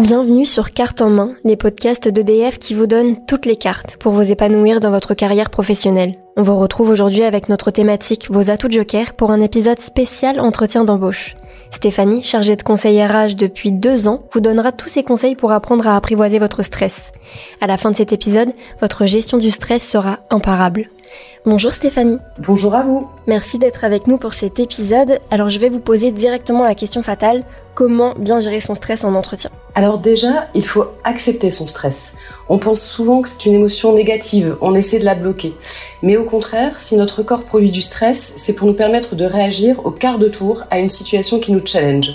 Bienvenue sur Carte en main, les podcasts d'EDF qui vous donnent toutes les cartes pour vous épanouir dans votre carrière professionnelle. On vous retrouve aujourd'hui avec notre thématique Vos atouts joker pour un épisode spécial entretien d'embauche. Stéphanie, chargée de conseil RH depuis deux ans, vous donnera tous ses conseils pour apprendre à apprivoiser votre stress. À la fin de cet épisode, votre gestion du stress sera imparable. Bonjour Stéphanie. Bonjour à vous. Merci d'être avec nous pour cet épisode. Alors je vais vous poser directement la question fatale, comment bien gérer son stress en entretien? Alors déjà, il faut accepter son stress. On pense souvent que c'est une émotion négative, on essaie de la bloquer. Mais au contraire, si notre corps produit du stress, c'est pour nous permettre de réagir au quart de tour à une situation qui nous challenge.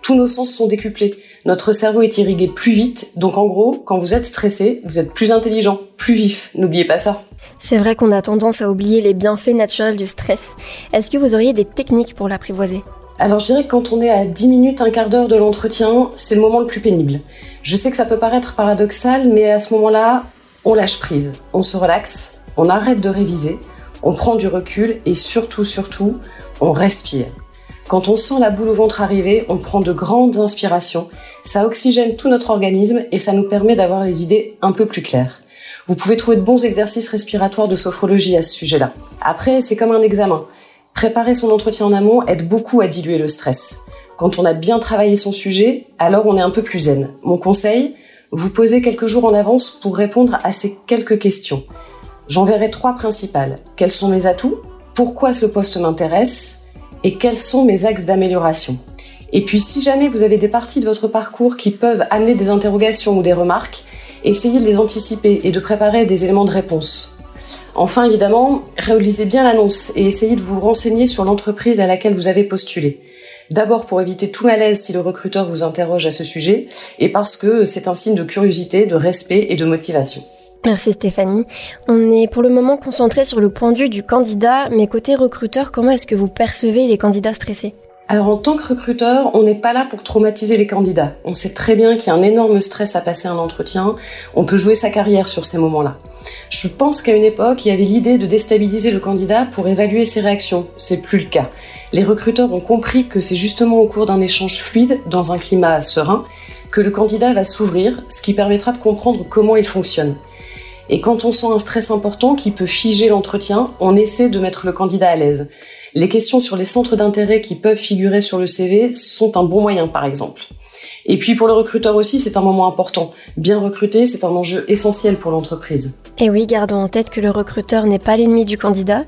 Tous nos sens sont décuplés. Notre cerveau est irrigué plus vite. Donc en gros, quand vous êtes stressé, vous êtes plus intelligent, plus vif. N'oubliez pas ça. C'est vrai qu'on a tendance à oublier les bienfaits naturels du stress. Est-ce que vous auriez des techniques pour l'apprivoiser? Alors je dirais que quand on est à 10 minutes, un quart d'heure de l'entretien, c'est le moment le plus pénible. Je sais que ça peut paraître paradoxal, mais à ce moment-là, on lâche prise, on se relaxe, on arrête de réviser, on prend du recul et surtout, surtout, on respire. Quand on sent la boule au ventre arriver, on prend de grandes inspirations, ça oxygène tout notre organisme et ça nous permet d'avoir les idées un peu plus claires. Vous pouvez trouver de bons exercices respiratoires de sophrologie à ce sujet-là. Après, c'est comme un examen. Préparer son entretien en amont aide beaucoup à diluer le stress. Quand on a bien travaillé son sujet, alors on est un peu plus zen. Mon conseil, vous posez quelques jours en avance pour répondre à ces quelques questions. J'en verrai trois principales. Quels sont mes atouts? Pourquoi ce poste m'intéresse? Et quels sont mes axes d'amélioration? Et puis si jamais vous avez des parties de votre parcours qui peuvent amener des interrogations ou des remarques, essayez de les anticiper et de préparer des éléments de réponse. Enfin, évidemment, réalisez bien l'annonce et essayez de vous renseigner sur l'entreprise à laquelle vous avez postulé. D'abord pour éviter tout malaise si le recruteur vous interroge à ce sujet et parce que c'est un signe de curiosité, de respect et de motivation. Merci Stéphanie. On est pour le moment concentré sur le point de vue du candidat, mais côté recruteur, comment est-ce que vous percevez les candidats stressés? Alors en tant que recruteur, on n'est pas là pour traumatiser les candidats. On sait très bien qu'il y a un énorme stress à passer un entretien. On peut jouer sa carrière sur ces moments-là. Je pense qu'à une époque, il y avait l'idée de déstabiliser le candidat pour évaluer ses réactions. C'est plus le cas. Les recruteurs ont compris que c'est justement au cours d'un échange fluide, dans un climat serein, que le candidat va s'ouvrir, ce qui permettra de comprendre comment il fonctionne. Et quand on sent un stress important qui peut figer l'entretien, on essaie de mettre le candidat à l'aise. Les questions sur les centres d'intérêt qui peuvent figurer sur le CV sont un bon moyen, par exemple. Et puis pour le recruteur aussi, c'est un moment important. Bien recruter, c'est un enjeu essentiel pour l'entreprise. Et oui, gardons en tête que le recruteur n'est pas l'ennemi du candidat.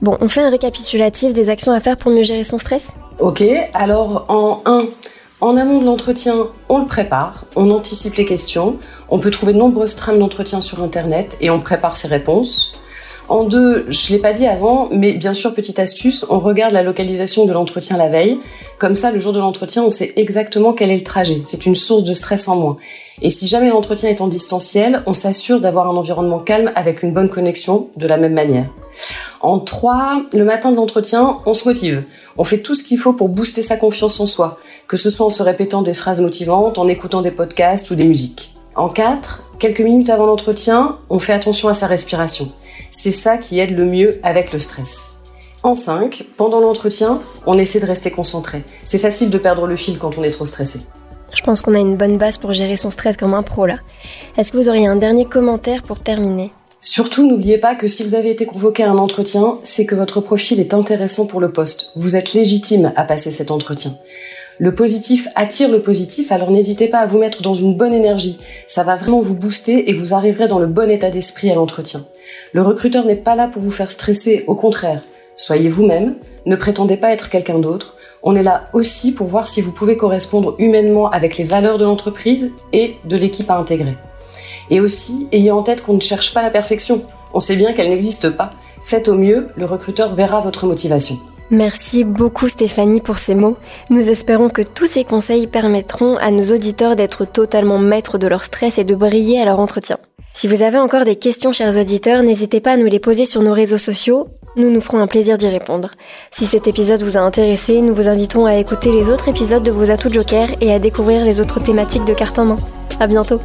Bon, on fait un récapitulatif des actions à faire pour mieux gérer son stress? Ok, alors en 1, en amont de l'entretien, on le prépare, on anticipe les questions, on peut trouver de nombreuses trames d'entretien sur Internet et on prépare ses réponses. En deux, je l'ai pas dit avant, mais bien sûr, petite astuce, on regarde la localisation de l'entretien la veille. Comme ça, le jour de l'entretien, on sait exactement quel est le trajet. C'est une source de stress en moins. Et si jamais l'entretien est en distanciel, on s'assure d'avoir un environnement calme avec une bonne connexion de la même manière. En trois, le matin de l'entretien, on se motive. On fait tout ce qu'il faut pour booster sa confiance en soi, que ce soit en se répétant des phrases motivantes, en écoutant des podcasts ou des musiques. En quatre, quelques minutes avant l'entretien, on fait attention à sa respiration. C'est ça qui aide le mieux avec le stress. En 5, pendant l'entretien, on essaie de rester concentré. C'est facile de perdre le fil quand on est trop stressé. Je pense qu'on a une bonne base pour gérer son stress comme un pro là. Est-ce que vous auriez un dernier commentaire pour terminer? Surtout, n'oubliez pas que si vous avez été convoqué à un entretien, c'est que votre profil est intéressant pour le poste. Vous êtes légitime à passer cet entretien. Le positif attire le positif, alors n'hésitez pas à vous mettre dans une bonne énergie. Ça va vraiment vous booster et vous arriverez dans le bon état d'esprit à l'entretien. Le recruteur n'est pas là pour vous faire stresser, au contraire. Soyez vous-même, ne prétendez pas être quelqu'un d'autre. On est là aussi pour voir si vous pouvez correspondre humainement avec les valeurs de l'entreprise et de l'équipe à intégrer. Et aussi, ayez en tête qu'on ne cherche pas la perfection. On sait bien qu'elle n'existe pas. Faites au mieux, le recruteur verra votre motivation. Merci beaucoup Stéphanie pour ces mots. Nous espérons que tous ces conseils permettront à nos auditeurs d'être totalement maîtres de leur stress et de briller à leur entretien. Si vous avez encore des questions, chers auditeurs, n'hésitez pas à nous les poser sur nos réseaux sociaux. Nous nous ferons un plaisir d'y répondre. Si cet épisode vous a intéressé, nous vous invitons à écouter les autres épisodes de vos atouts Joker et à découvrir les autres thématiques de carte en main. À bientôt!